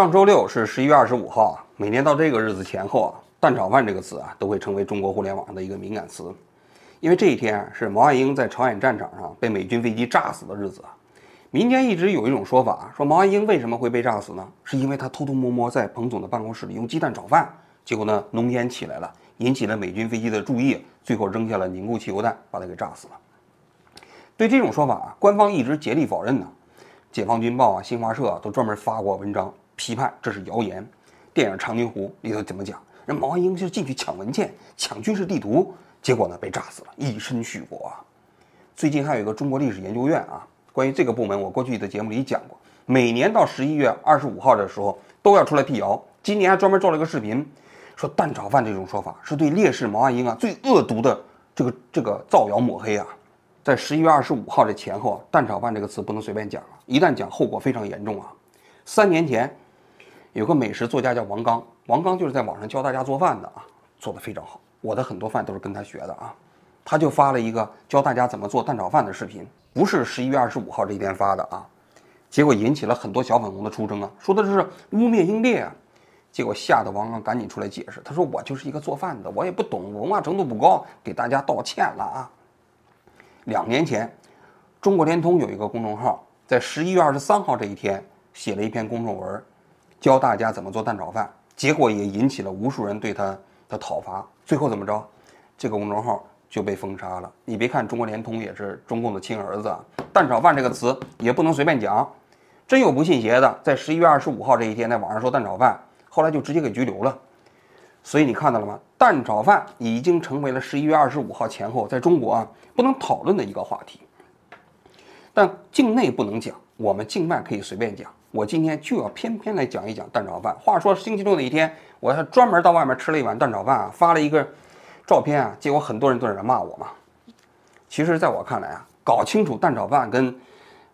上周六是十一月二十五号啊，每年到这个日子前后啊，“蛋炒饭”这个词啊，都会成为中国互联网上的一个敏感词，因为这一天是毛岸英在朝鲜战场上被美军飞机炸死的日子啊。民间一直有一种说法，说毛岸英为什么会被炸死呢？是因为他偷偷摸摸在彭总的办公室里用鸡蛋炒饭，结果呢浓烟起来了，引起了美军飞机的注意，最后扔下了凝固汽油弹，把他给炸死了。对这种说法啊，官方一直竭力否认呢。解放军报啊、新华社都专门发过文章。批判这是谣言。电影《长津湖》里头怎么讲？人毛岸英就进去抢文件、抢军事地图，结果呢被炸死了，以身许国啊！最近还有一个中国历史研究院啊，关于这个部门，我过去的节目里讲过，每年到十一月二十五号的时候都要出来辟谣。今年还专门做了一个视频，说“蛋炒饭”这种说法是对烈士毛岸英啊最恶毒的这个这个造谣抹黑啊！在十一月二十五号这前后啊，“蛋炒饭”这个词不能随便讲啊，一旦讲后果非常严重啊！三年前。有个美食作家叫王刚，王刚就是在网上教大家做饭的啊，做的非常好。我的很多饭都是跟他学的啊。他就发了一个教大家怎么做蛋炒饭的视频，不是十一月二十五号这一天发的啊。结果引起了很多小粉红的出征啊，说的是污蔑英烈啊。结果吓得王刚赶紧出来解释，他说我就是一个做饭的，我也不懂，文化程度不高，给大家道歉了啊。两年前，中国联通有一个公众号，在十一月二十三号这一天写了一篇公众文。教大家怎么做蛋炒饭，结果也引起了无数人对他的讨伐。最后怎么着？这个公众号就被封杀了。你别看中国联通也是中共的亲儿子，蛋炒饭这个词也不能随便讲。真有不信邪的，在十一月二十五号这一天在网上说蛋炒饭，后来就直接给拘留了。所以你看到了吗？蛋炒饭已经成为了十一月二十五号前后在中国啊不能讨论的一个话题。但境内不能讲，我们境外可以随便讲。我今天就要偏偏来讲一讲蛋炒饭。话说星期六那一天，我还专门到外面吃了一碗蛋炒饭啊，发了一个照片啊，结果很多人都在那骂我嘛。其实，在我看来啊，搞清楚蛋炒饭跟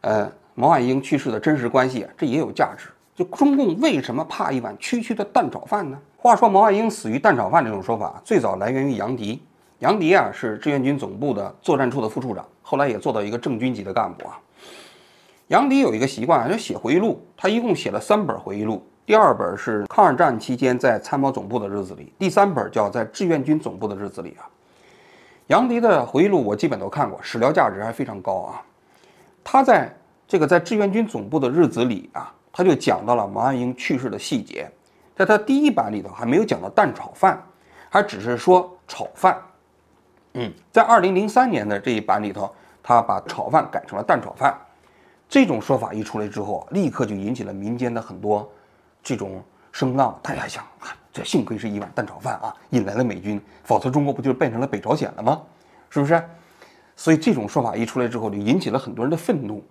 呃毛岸英去世的真实关系，这也有价值。就中共为什么怕一碗区区的蛋炒饭呢？话说毛岸英死于蛋炒饭这种说法，最早来源于杨迪。杨迪啊，是志愿军总部的作战处的副处长，后来也做到一个正军级的干部啊。杨迪有一个习惯，就写回忆录。他一共写了三本回忆录。第二本是抗日战期间在参谋总部的日子里，第三本叫在志愿军总部的日子里啊。杨迪的回忆录我基本都看过，史料价值还非常高啊。他在这个在志愿军总部的日子里啊，他就讲到了毛岸英去世的细节。在他第一版里头还没有讲到蛋炒饭，还只是说炒饭。嗯，在二零零三年的这一版里头，他把炒饭改成了蛋炒饭。这种说法一出来之后，立刻就引起了民间的很多这种声浪。大家想，这幸亏是一碗蛋炒饭啊，引来了美军，否则中国不就变成了北朝鲜了吗？是不是？所以这种说法一出来之后，就引起了很多人的愤怒。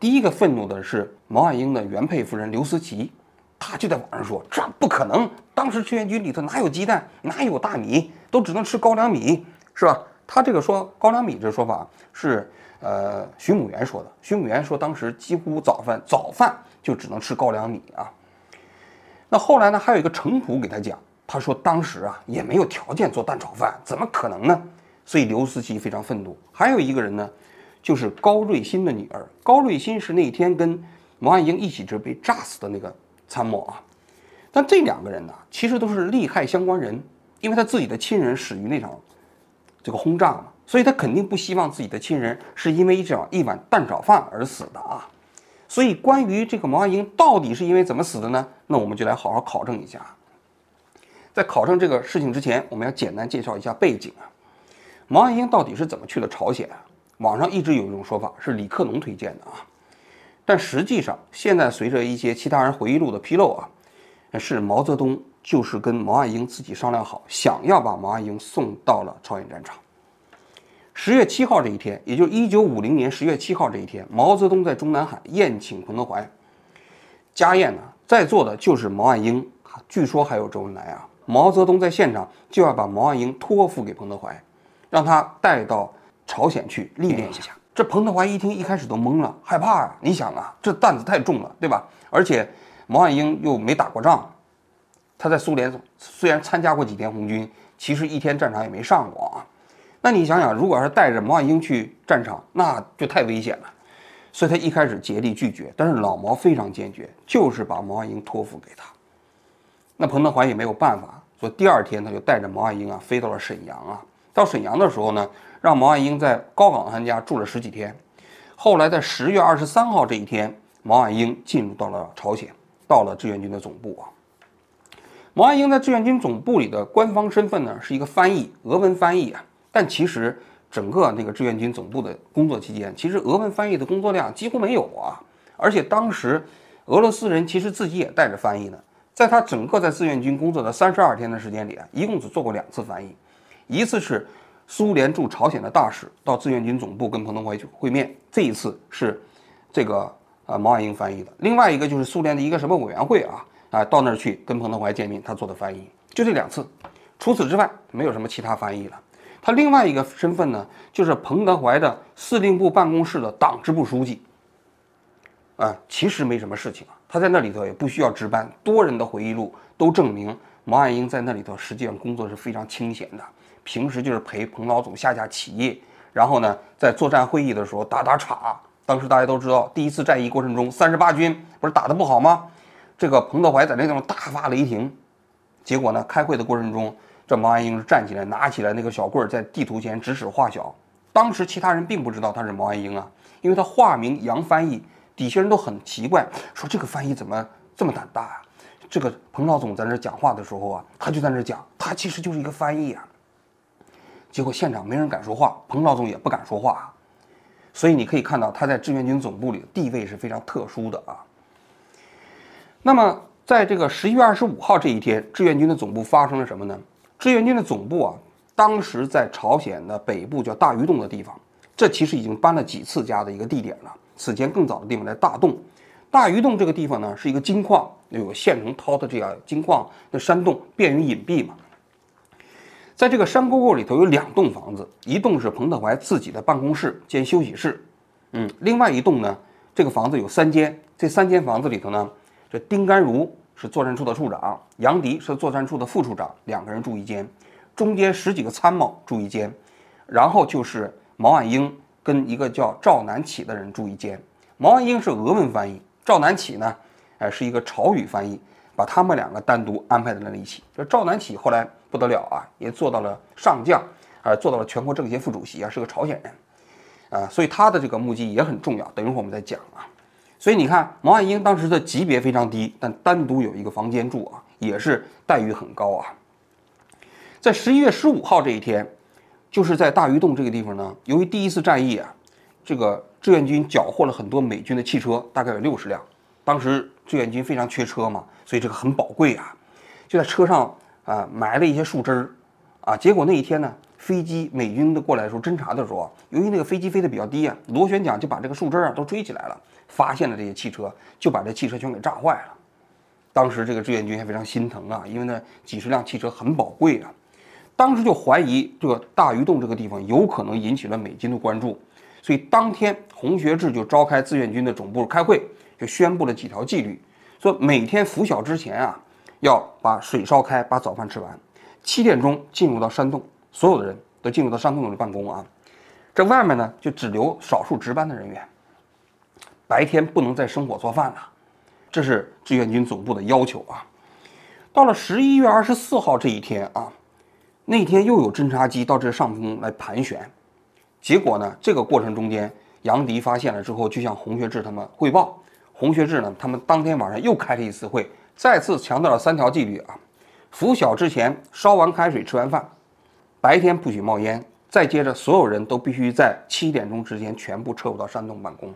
第一个愤怒的是毛岸英的原配夫人刘思齐，她就在网上说：“这不可能，当时志愿军里头哪有鸡蛋，哪有大米，都只能吃高粱米，是吧？”他这个说高粱米这说法是。呃，徐母元说的。徐母元说，当时几乎早饭早饭就只能吃高粱米啊。那后来呢，还有一个程普给他讲，他说当时啊也没有条件做蛋炒饭，怎么可能呢？所以刘思齐非常愤怒。还有一个人呢，就是高瑞欣的女儿。高瑞欣是那天跟毛岸英一起就被炸死的那个参谋啊。但这两个人呢，其实都是利害相关人，因为他自己的亲人死于那场这个轰炸嘛。所以他肯定不希望自己的亲人是因为这样一碗蛋炒饭而死的啊！所以关于这个毛岸英到底是因为怎么死的呢？那我们就来好好考证一下。在考证这个事情之前，我们要简单介绍一下背景啊。毛岸英到底是怎么去的朝鲜？网上一直有一种说法是李克农推荐的啊，但实际上现在随着一些其他人回忆录的披露啊，是毛泽东就是跟毛岸英自己商量好，想要把毛岸英送到了朝鲜战场。十月七号这一天，也就是一九五零年十月七号这一天，毛泽东在中南海宴请彭德怀。家宴呢，在座的就是毛岸英，据说还有周恩来啊。毛泽东在现场就要把毛岸英托付给彭德怀，让他带到朝鲜去历练一下。这彭德怀一听，一开始都懵了，害怕啊！你想啊，这担子太重了，对吧？而且毛岸英又没打过仗，他在苏联虽然参加过几天红军，其实一天战场也没上过啊。那你想想，如果要是带着毛岸英去战场，那就太危险了。所以他一开始竭力拒绝，但是老毛非常坚决，就是把毛岸英托付给他。那彭德怀也没有办法，所以第二天他就带着毛岸英啊飞到了沈阳啊。到沈阳的时候呢，让毛岸英在高岗他家住了十几天。后来在十月二十三号这一天，毛岸英进入到了朝鲜，到了志愿军的总部啊。毛岸英在志愿军总部里的官方身份呢是一个翻译，俄文翻译啊，但其实。整个那个志愿军总部的工作期间，其实俄文翻译的工作量几乎没有啊。而且当时俄罗斯人其实自己也带着翻译呢。在他整个在志愿军工作的三十二天的时间里啊，一共只做过两次翻译，一次是苏联驻朝鲜的大使到志愿军总部跟彭德怀去会面，这一次是这个啊毛岸英翻译的。另外一个就是苏联的一个什么委员会啊啊到那儿去跟彭德怀见面，他做的翻译就这两次，除此之外没有什么其他翻译了。他另外一个身份呢，就是彭德怀的司令部办公室的党支部书记。啊，其实没什么事情啊，他在那里头也不需要值班。多人的回忆录都证明，毛岸英在那里头实际上工作是非常清闲的，平时就是陪彭老总下下棋，然后呢，在作战会议的时候打打岔。当时大家都知道，第一次战役过程中，三十八军不是打得不好吗？这个彭德怀在那地方大发雷霆，结果呢，开会的过程中。这毛岸英是站起来，拿起来那个小棍儿，在地图前指使画小。当时其他人并不知道他是毛岸英啊，因为他化名杨翻译，底下人都很奇怪，说这个翻译怎么这么胆大啊？这个彭老总在那讲话的时候啊，他就在那讲，他其实就是一个翻译啊。结果现场没人敢说话，彭老总也不敢说话，所以你可以看到他在志愿军总部里的地位是非常特殊的啊。那么在这个十一月二十五号这一天，志愿军的总部发生了什么呢？志愿军的总部啊，当时在朝鲜的北部叫大鱼洞的地方，这其实已经搬了几次家的一个地点了。此前更早的地方在大洞，大鱼洞这个地方呢是一个金矿，有现成掏的这样金矿的山洞，便于隐蔽嘛。在这个山沟沟里头有两栋房子，一栋是彭德怀自己的办公室兼休息室，嗯，另外一栋呢，这个房子有三间，这三间房子里头呢，这丁甘如。是作战处的处长，杨迪是作战处的副处长，两个人住一间，中间十几个参谋住一间，然后就是毛岸英跟一个叫赵南起的人住一间。毛岸英是俄文翻译，赵南起呢，哎是一个朝语翻译，把他们两个单独安排在了一起。这赵南起后来不得了啊，也做到了上将，啊做到了全国政协副主席啊，是个朝鲜人，啊，所以他的这个目击也很重要。等一会儿我们再讲啊。所以你看，毛岸英当时的级别非常低，但单独有一个房间住啊，也是待遇很高啊。在十一月十五号这一天，就是在大鱼洞这个地方呢，由于第一次战役啊，这个志愿军缴获了很多美军的汽车，大概有六十辆。当时志愿军非常缺车嘛，所以这个很宝贵啊，就在车上啊埋了一些树枝儿啊。结果那一天呢，飞机美军的过来的时候侦察的时候，由于那个飞机飞得比较低啊，螺旋桨就把这个树枝啊都追起来了。发现了这些汽车，就把这汽车全给炸坏了。当时这个志愿军还非常心疼啊，因为那几十辆汽车很宝贵啊。当时就怀疑这个大鱼洞这个地方有可能引起了美军的关注，所以当天洪学智就召开志愿军的总部开会，就宣布了几条纪律，说每天拂晓之前啊，要把水烧开，把早饭吃完，七点钟进入到山洞，所有的人都进入到山洞里办公啊。这外面呢，就只留少数值班的人员。白天不能再生火做饭了，这是志愿军总部的要求啊。到了十一月二十四号这一天啊，那天又有侦察机到这上空来盘旋，结果呢，这个过程中间，杨迪发现了之后，就向洪学智他们汇报。洪学智呢，他们当天晚上又开了一次会，再次强调了三条纪律啊：拂晓之前烧完开水吃完饭，白天不许冒烟，再接着所有人都必须在七点钟之前全部撤回到山洞办公。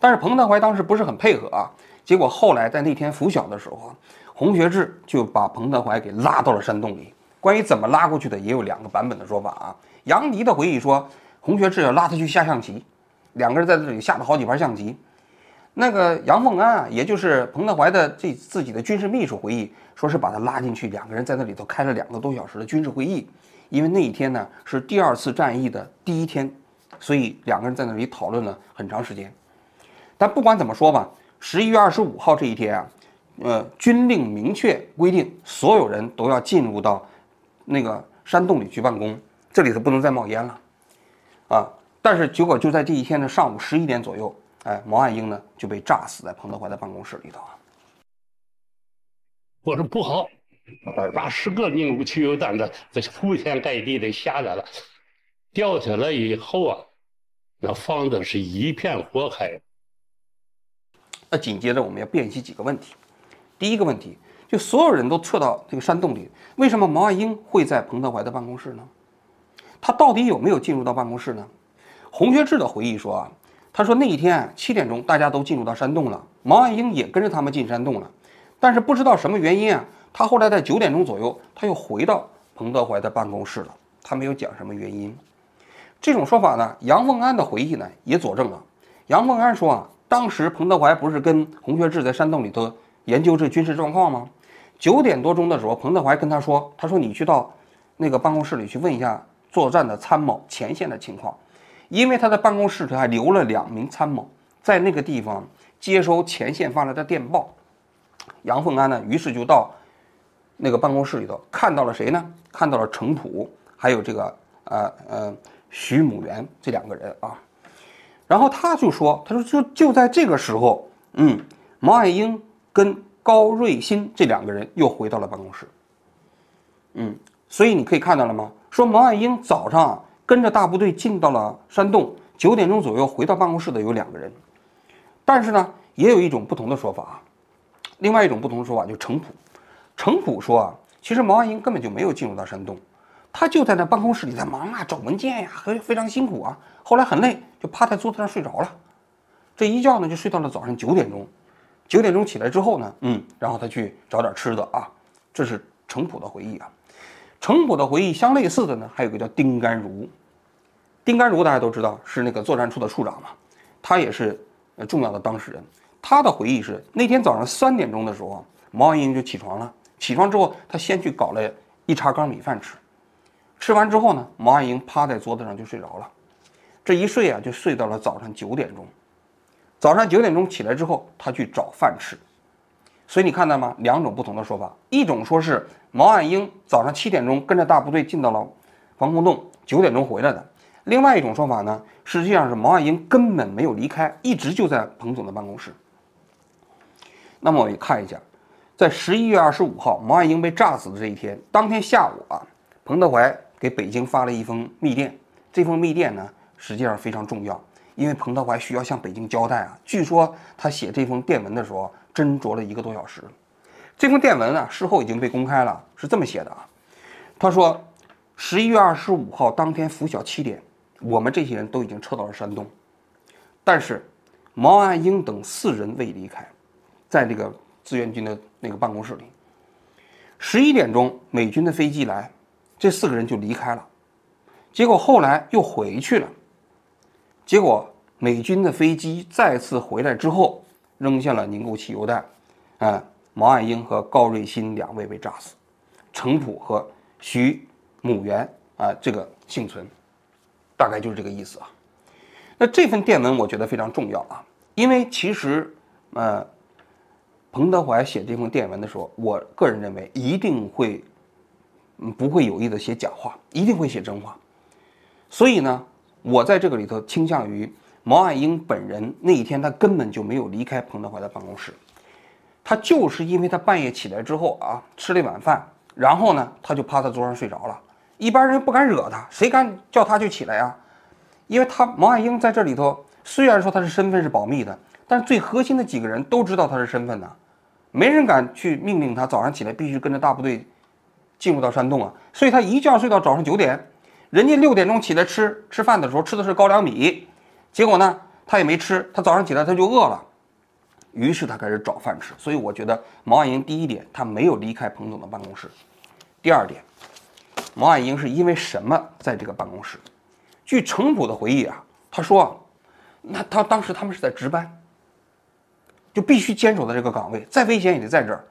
但是彭德怀当时不是很配合啊，结果后来在那天拂晓的时候，洪学智就把彭德怀给拉到了山洞里。关于怎么拉过去的，也有两个版本的说法啊。杨迪的回忆说，洪学智要拉他去下象棋，两个人在这里下了好几盘象棋。那个杨凤安啊，也就是彭德怀的这自己的军事秘书回忆，说是把他拉进去，两个人在那里头开了两个多小时的军事会议，因为那一天呢是第二次战役的第一天，所以两个人在那里讨论了很长时间。但不管怎么说吧，十一月二十五号这一天啊，呃，军令明确规定，所有人都要进入到那个山洞里去办公，这里头不能再冒烟了，啊！但是结果就在这一天的上午十一点左右，哎，毛岸英呢就被炸死在彭德怀的办公室里头啊。我说不好，把十个凝固汽油弹的这铺天盖地的下来了，掉下来以后啊，那房子是一片火海。那紧接着我们要辨析几个问题。第一个问题，就所有人都撤到这个山洞里，为什么毛岸英会在彭德怀的办公室呢？他到底有没有进入到办公室呢？洪学智的回忆说啊，他说那一天七点钟大家都进入到山洞了，毛岸英也跟着他们进山洞了。但是不知道什么原因啊，他后来在九点钟左右，他又回到彭德怀的办公室了。他没有讲什么原因。这种说法呢，杨凤安的回忆呢也佐证了。杨凤安说啊，当时彭德怀不是跟洪学智在山洞里头研究这军事状况吗？九点多钟的时候，彭德怀跟他说：“他说你去到那个办公室里去问一下作战的参谋前线的情况，因为他的办公室里还留了两名参谋在那个地方接收前线发来的电报。”杨凤安呢，于是就到那个办公室里头，看到了谁呢？看到了程普，还有这个呃呃徐母元这两个人啊。然后他就说：“他说就就在这个时候，嗯，毛岸英跟高瑞新这两个人又回到了办公室。嗯，所以你可以看到了吗？说毛岸英早上跟着大部队进到了山洞，九点钟左右回到办公室的有两个人，但是呢，也有一种不同的说法啊。”另外一种不同的说法就是程普，程普说啊，其实毛岸英根本就没有进入到山洞，他就在那办公室里在忙啊，找文件呀，和非常辛苦啊。后来很累，就趴在桌子上睡着了。这一觉呢，就睡到了早上九点钟。九点钟起来之后呢，嗯，然后他去找点吃的啊。这是程普的回忆啊。程普的回忆相类似的呢，还有个叫丁甘如。丁甘如大家都知道是那个作战处的处长嘛，他也是呃重要的当事人。他的回忆是，那天早上三点钟的时候，毛岸英就起床了。起床之后，他先去搞了一茶缸米饭吃。吃完之后呢，毛岸英趴在桌子上就睡着了。这一睡啊，就睡到了早上九点钟。早上九点钟起来之后，他去找饭吃。所以你看到吗？两种不同的说法：一种说是毛岸英早上七点钟跟着大部队进到了防空洞，九点钟回来的。另外一种说法呢，实际上是毛岸英根本没有离开，一直就在彭总的办公室。那么我们看一下，在十一月二十五号毛岸英被炸死的这一天，当天下午啊，彭德怀给北京发了一封密电。这封密电呢，实际上非常重要，因为彭德怀需要向北京交代啊。据说他写这封电文的时候斟酌了一个多小时。这封电文啊，事后已经被公开了，是这么写的啊。他说，十一月二十五号当天拂晓七点，我们这些人都已经撤到了山东，但是毛岸英等四人未离开。在这个志愿军的那个办公室里，十一点钟美军的飞机来，这四个人就离开了。结果后来又回去了。结果美军的飞机再次回来之后，扔下了凝固汽油弹，啊，毛岸英和高瑞欣两位被炸死，程普和徐母元啊这个幸存，大概就是这个意思啊。那这份电文我觉得非常重要啊，因为其实呃。彭德怀写这封电文的时候，我个人认为一定会，嗯，不会有意的写假话，一定会写真话。所以呢，我在这个里头倾向于毛岸英本人那一天他根本就没有离开彭德怀的办公室，他就是因为他半夜起来之后啊，吃了一碗饭，然后呢，他就趴在桌上睡着了。一般人不敢惹他，谁敢叫他就起来啊？因为他毛岸英在这里头虽然说他是身份是保密的，但是最核心的几个人都知道他是身份呢。没人敢去命令他早上起来必须跟着大部队进入到山洞啊，所以他一觉睡到早上九点，人家六点钟起来吃吃饭的时候吃的是高粱米，结果呢他也没吃，他早上起来他就饿了，于是他开始找饭吃。所以我觉得毛岸英第一点他没有离开彭总的办公室，第二点，毛岸英是因为什么在这个办公室？据程普的回忆啊，他说，那他当时他们是在值班。就必须坚守在这个岗位，再危险也得在这儿，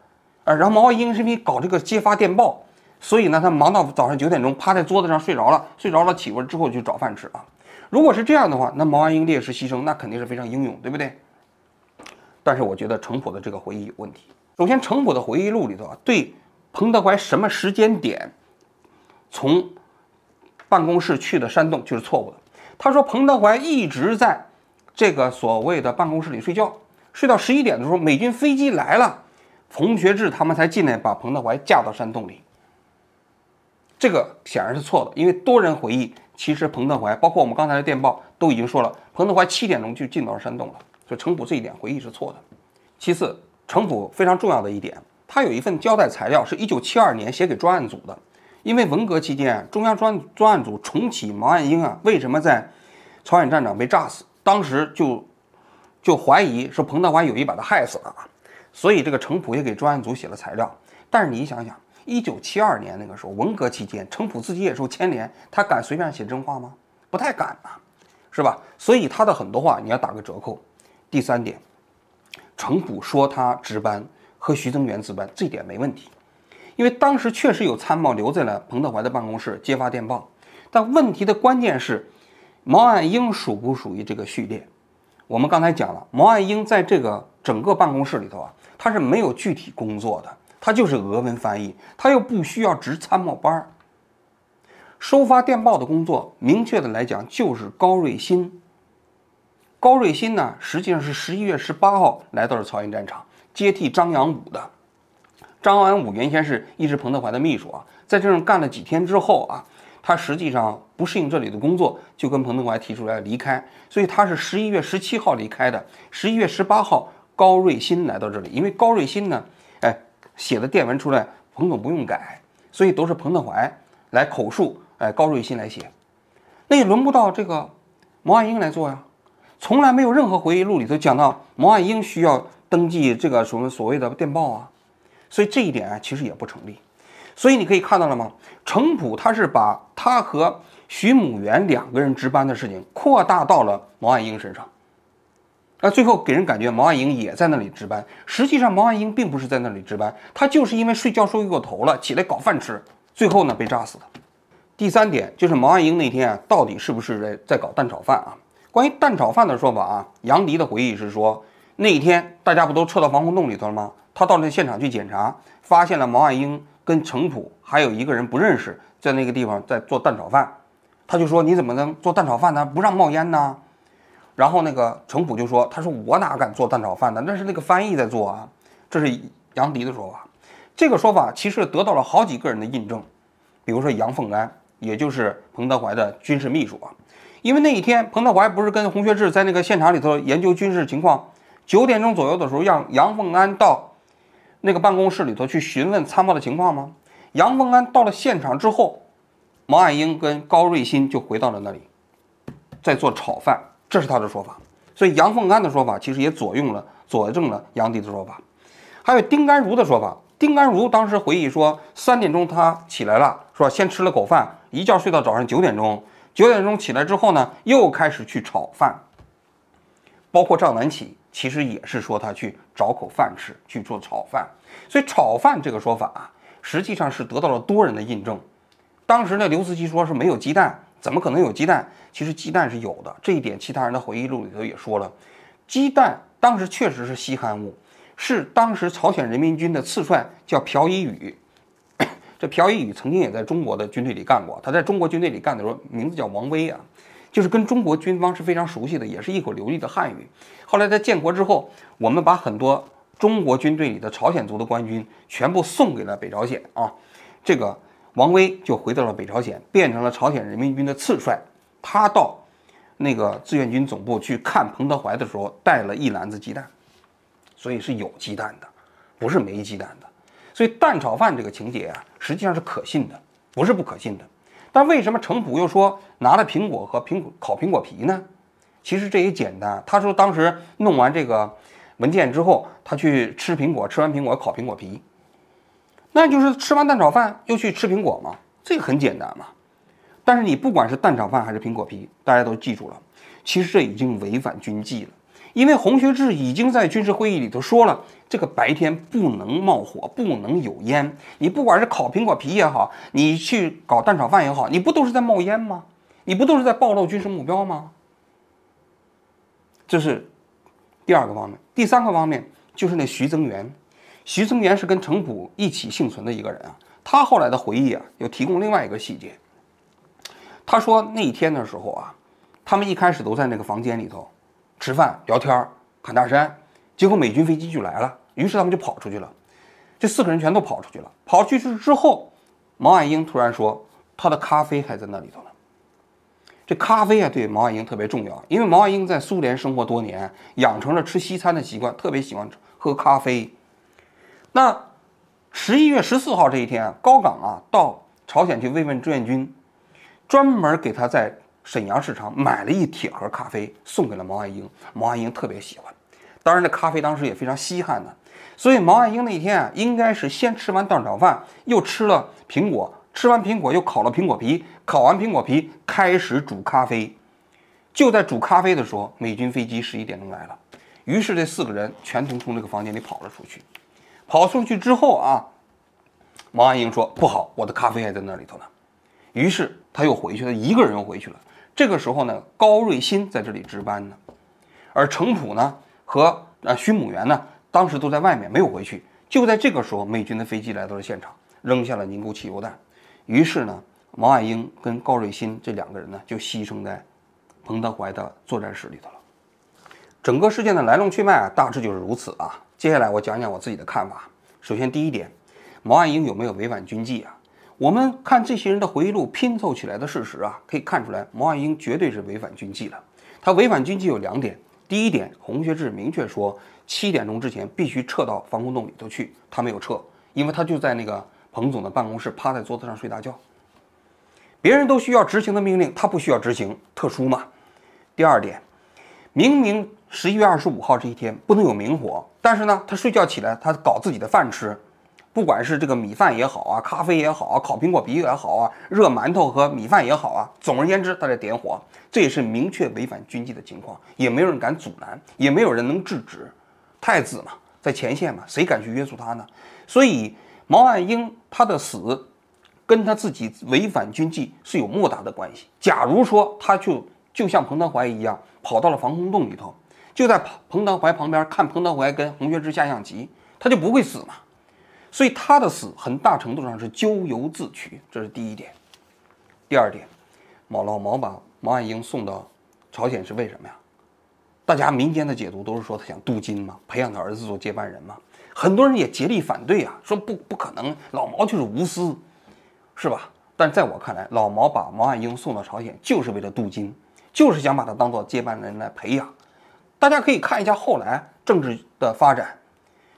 啊，然后毛岸英是因为搞这个接发电报，所以呢，他忙到早上九点钟，趴在桌子上睡着了，睡着了起过之后就找饭吃啊。如果是这样的话，那毛岸英烈士牺牲，那肯定是非常英勇，对不对？但是我觉得程普的这个回忆有问题。首先，程普的回忆录里头啊，对彭德怀什么时间点从办公室去的山洞就是错误的。他说彭德怀一直在这个所谓的办公室里睡觉，睡到十一点的时候，美军飞机来了，洪学智他们才进来把彭德怀架到山洞里。这个显然是错的，因为多人回忆，其实彭德怀，包括我们刚才的电报都已经说了，彭德怀七点钟就进到山洞了，所以程普这一点回忆是错的。其次，程普非常重要的一点，他有一份交代材料是一九七二年写给专案组的，因为文革期间，中央专专案组重启毛岸英啊，为什么在朝鲜战场被炸死？当时就就怀疑说彭德怀有意把他害死了啊，所以这个程普也给专案组写了材料。但是你想想，一九七二年那个时候，文革期间，程普自己也受牵连，他敢随便写真话吗？不太敢呐，是吧？所以他的很多话你要打个折扣。第三点，程普说他值班和徐增元值班，这点没问题，因为当时确实有参谋留在了彭德怀的办公室接发电报。但问题的关键是。毛岸英属不属于这个序列？我们刚才讲了，毛岸英在这个整个办公室里头啊，他是没有具体工作的，他就是俄文翻译，他又不需要值参谋班儿。收发电报的工作，明确的来讲就是高瑞新。高瑞新呢，实际上是十一月十八号来到了朝鲜战场，接替张扬武的。张扬武原先是一直彭德怀的秘书啊，在这上干了几天之后啊。他实际上不适应这里的工作，就跟彭德怀提出来离开，所以他是十一月十七号离开的。十一月十八号，高瑞新来到这里，因为高瑞新呢，写的电文出来，彭总不用改，所以都是彭德怀来口述，哎，高瑞欣来写，那也轮不到这个毛岸英来做呀，从来没有任何回忆录里头讲到毛岸英需要登记这个什么所谓的电报啊，所以这一点啊，其实也不成立。所以你可以看到了吗？程普他是把他和徐母元两个人值班的事情扩大到了毛岸英身上，那最后给人感觉毛岸英也在那里值班。实际上毛岸英并不是在那里值班，他就是因为睡觉睡过头了，起来搞饭吃，最后呢被炸死的。第三点就是毛岸英那天啊，到底是不是在在搞蛋炒饭啊？关于蛋炒饭的说法啊，杨迪的回忆是说，那一天大家不都撤到防空洞里头了吗？他到那现场去检查，发现了毛岸英。跟程普还有一个人不认识，在那个地方在做蛋炒饭，他就说你怎么能做蛋炒饭呢？不让冒烟呢？然后那个程普就说，他说我哪敢做蛋炒饭呢？那是那个翻译在做啊。这是杨迪的说法，这个说法其实得到了好几个人的印证，比如说杨凤安，也就是彭德怀的军事秘书啊。因为那一天彭德怀不是跟洪学智在那个现场里头研究军事情况，九点钟左右的时候让杨凤安到。那个办公室里头去询问参谋的情况吗？杨凤安到了现场之后，毛岸英跟高瑞欣就回到了那里，在做炒饭，这是他的说法。所以杨凤安的说法其实也左用了、佐证了杨迪的说法。还有丁甘如的说法，丁甘如当时回忆说，三点钟他起来了，说先吃了口饭，一觉睡到早上九点钟，九点钟起来之后呢，又开始去炒饭。包括赵南起。其实也是说他去找口饭吃，去做炒饭，所以炒饭这个说法啊，实际上是得到了多人的印证。当时呢，刘慈欣说是没有鸡蛋，怎么可能有鸡蛋？其实鸡蛋是有的，这一点其他人的回忆录里头也说了，鸡蛋当时确实是稀罕物，是当时朝鲜人民军的次帅叫朴一宇，这朴一宇曾经也在中国的军队里干过，他在中国军队里干的时候名字叫王威啊。就是跟中国军方是非常熟悉的，也是一口流利的汉语。后来在建国之后，我们把很多中国军队里的朝鲜族的官军全部送给了北朝鲜啊。这个王威就回到了北朝鲜，变成了朝鲜人民军的次帅。他到那个志愿军总部去看彭德怀的时候，带了一篮子鸡蛋，所以是有鸡蛋的，不是没鸡蛋的。所以蛋炒饭这个情节啊，实际上是可信的，不是不可信的。但为什么程普又说拿了苹果和苹果烤苹果皮呢？其实这也简单。他说当时弄完这个文件之后，他去吃苹果，吃完苹果烤苹果皮，那就是吃完蛋炒饭又去吃苹果嘛，这个很简单嘛。但是你不管是蛋炒饭还是苹果皮，大家都记住了，其实这已经违反军纪了。因为洪学智已经在军事会议里头说了，这个白天不能冒火，不能有烟。你不管是烤苹果皮也好，你去搞蛋炒饭也好，你不都是在冒烟吗？你不都是在暴露军事目标吗？这是第二个方面。第三个方面就是那徐增元，徐增元是跟程普一起幸存的一个人啊。他后来的回忆啊，又提供另外一个细节。他说那一天的时候啊，他们一开始都在那个房间里头。吃饭、聊天、侃大山。结果美军飞机就来了，于是他们就跑出去了。这四个人全都跑出去了。跑出去之后，毛岸英突然说：“他的咖啡还在那里头呢。”这咖啡啊，对毛岸英特别重要，因为毛岸英在苏联生活多年，养成了吃西餐的习惯，特别喜欢喝咖啡。那十一月十四号这一天，高岗啊到朝鲜去慰问志愿军，专门给他在沈阳市场买了一铁盒咖啡，送给了毛岸英。毛岸英特别喜欢，当然这咖啡当时也非常稀罕的，所以毛岸英那天啊，应该是先吃完蛋炒饭，又吃了苹果。吃完苹果，又烤了苹果皮。烤完苹果皮，开始煮咖啡。就在煮咖啡的时候，美军飞机十一点钟来了。于是这四个人全从从这个房间里跑了出去。跑出去之后啊，毛岸英说：“不好，我的咖啡还在那里头呢。”于是他又回去了，一个人又回去了。这个时候呢，高瑞新在这里值班呢，而程普呢和啊徐母元呢，当时都在外面没有回去。就在这个时候，美军的飞机来到了现场，扔下了凝固汽油弹。于是呢，毛岸英跟高瑞新这两个人呢，就牺牲在彭德怀的作战室里头了。整个事件的来龙去脉啊，大致就是如此啊。接下来我讲讲我自己的看法。首先，第一点，毛岸英有没有违反军纪啊？我们看这些人的回忆录拼凑起来的事实啊，可以看出来，毛岸英绝对是违反军纪了。他违反军纪有两点。第一点，洪学智明确说七点钟之前必须撤到防空洞里头去，他没有撤，因为他就在那个。彭总的办公室趴在桌子上睡大觉，别人都需要执行的命令，他不需要执行，特殊嘛。第二点，明明十一月二十五号这一天不能有明火，但是呢，他睡觉起来，他搞自己的饭吃，不管是这个米饭也好啊，咖啡也好啊，烤苹果皮也好啊，热馒头和米饭也好啊，总而言之，他在点火，这也是明确违反军纪的情况，也没有人敢阻拦，也没有人能制止。太子嘛，在前线嘛，谁敢去约束他呢？所以。毛岸英他的死，跟他自己违反军纪是有莫大的关系。假如说他就就像彭德怀一样，跑到了防空洞里头，就在彭德怀旁边看彭德怀跟洪学智下象棋，他就不会死嘛。所以他的死很大程度上是咎由自取，这是第一点。第二点，毛老毛把毛岸英送到朝鲜是为什么呀？大家民间的解读都是说他想镀金嘛，培养他儿子做接班人嘛。很多人也竭力反对啊，说不不可能，老毛就是无私，是吧？但在我看来，老毛把毛岸英送到朝鲜就是为了镀金，就是想把他当做接班人来培养。大家可以看一下后来政治的发展，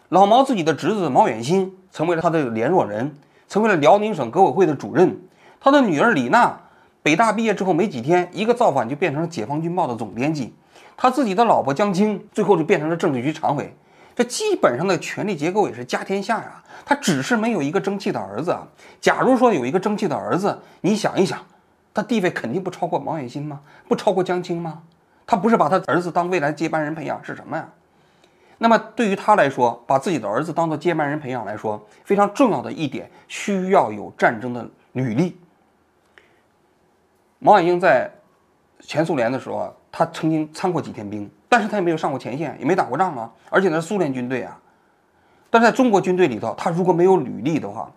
老毛自己的侄子毛远新成为了他的联络人，成为了辽宁省革委会的主任。他的女儿李娜北大毕业之后没几天，一个造反就变成了解放军报的总编辑。他自己的老婆江青最后就变成了政治局常委。这基本上的权力结构也是家天下呀，他只是没有一个争气的儿子啊。假如说有一个争气的儿子，你想一想，他地位肯定不超过毛远新吗？不超过江青吗？他不是把他儿子当未来接班人培养是什么呀？那么对于他来说，把自己的儿子当做接班人培养来说，非常重要的一点，需要有战争的履历。毛岸英在前苏联的时候啊，他曾经参过几天兵。但是他也没有上过前线，也没打过仗啊，而且那是苏联军队啊。但是在中国军队里头，他如果没有履历的话，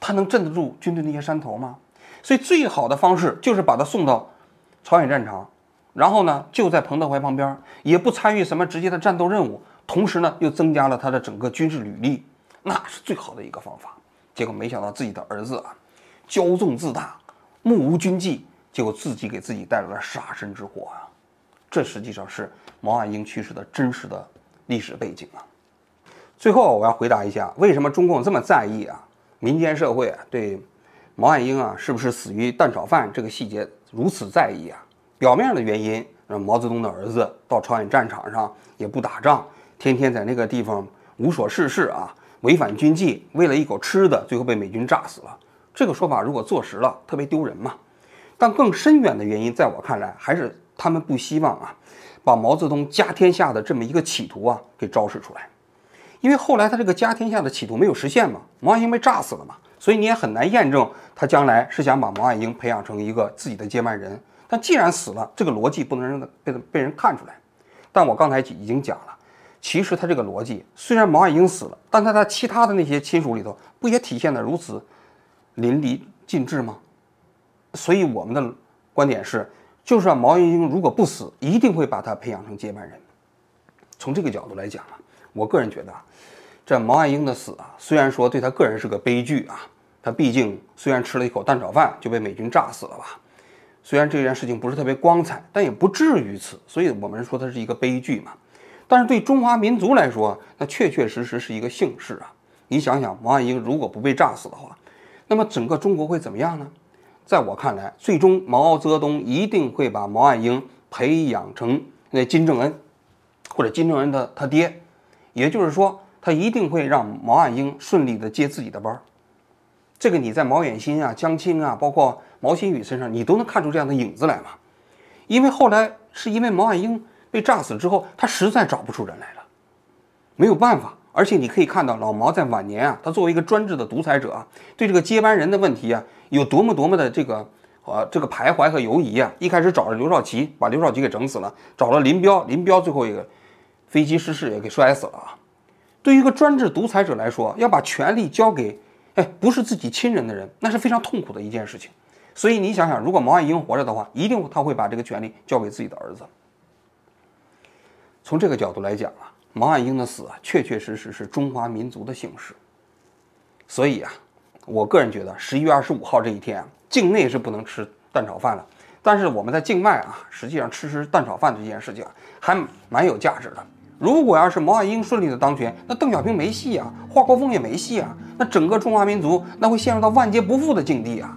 他能镇得住军队那些山头吗？所以最好的方式就是把他送到朝鲜战场，然后呢就在彭德怀旁边，也不参与什么直接的战斗任务，同时呢又增加了他的整个军事履历，那是最好的一个方法。结果没想到自己的儿子啊，骄纵自大，目无军纪，结果自己给自己带来了杀身之祸啊。这实际上是毛岸英去世的真实的历史背景啊。最后，我要回答一下，为什么中共这么在意啊？民间社会啊，对毛岸英啊是不是死于蛋炒饭这个细节如此在意啊？表面的原因，让毛泽东的儿子到朝鲜战场上也不打仗，天天在那个地方无所事事啊，违反军纪，为了一口吃的，最后被美军炸死了。这个说法如果坐实了，特别丢人嘛。但更深远的原因，在我看来还是。他们不希望啊，把毛泽东家天下的这么一个企图啊给昭示出来，因为后来他这个家天下的企图没有实现嘛，毛岸英被炸死了嘛，所以你也很难验证他将来是想把毛岸英培养成一个自己的接班人。但既然死了，这个逻辑不能让他被被人看出来。但我刚才已经讲了，其实他这个逻辑虽然毛岸英死了，但在他其他的那些亲属里头，不也体现的如此淋漓尽致吗？所以我们的观点是。就是毛岸英如果不死，一定会把他培养成接班人。从这个角度来讲啊，我个人觉得啊，这毛岸英的死啊，虽然说对他个人是个悲剧啊，他毕竟虽然吃了一口蛋炒饭就被美军炸死了吧，虽然这件事情不是特别光彩，但也不至于此，所以我们说它是一个悲剧嘛。但是对中华民族来说，那确确实实是一个幸事啊。你想想，毛岸英如果不被炸死的话，那么整个中国会怎么样呢？在我看来，最终毛泽东一定会把毛岸英培养成那金正恩，或者金正恩的他爹，也就是说，他一定会让毛岸英顺利的接自己的班儿。这个你在毛远新啊、江青啊，包括毛新宇身上，你都能看出这样的影子来嘛？因为后来是因为毛岸英被炸死之后，他实在找不出人来了，没有办法。而且你可以看到老毛在晚年啊，他作为一个专制的独裁者啊，对这个接班人的问题啊，有多么多么的这个呃这个徘徊和犹疑啊。一开始找了刘少奇，把刘少奇给整死了；找了林彪，林彪最后一个飞机失事也给摔死了啊。对于一个专制独裁者来说，要把权力交给哎不是自己亲人的人，那是非常痛苦的一件事情。所以你想想，如果毛岸英活着的话，一定他会把这个权力交给自己的儿子。从这个角度来讲啊。毛岸英的死啊，确确实实是中华民族的幸事。所以啊，我个人觉得十一月二十五号这一天啊，境内是不能吃蛋炒饭了。但是我们在境外啊，实际上吃吃蛋炒饭这件事情还蛮有价值的。如果要是毛岸英顺利的当权，那邓小平没戏啊，华国锋也没戏啊，那整个中华民族那会陷入到万劫不复的境地啊。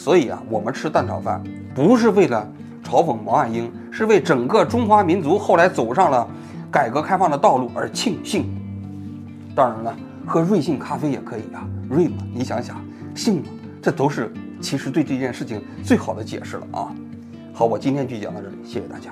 所以啊，我们吃蛋炒饭不是为了嘲讽毛岸英，是为整个中华民族后来走上了。改革开放的道路而庆幸，当然了，喝瑞幸咖啡也可以啊，瑞嘛，你想想，幸嘛，这都是其实对这件事情最好的解释了啊。好，我今天就讲到这里，谢谢大家。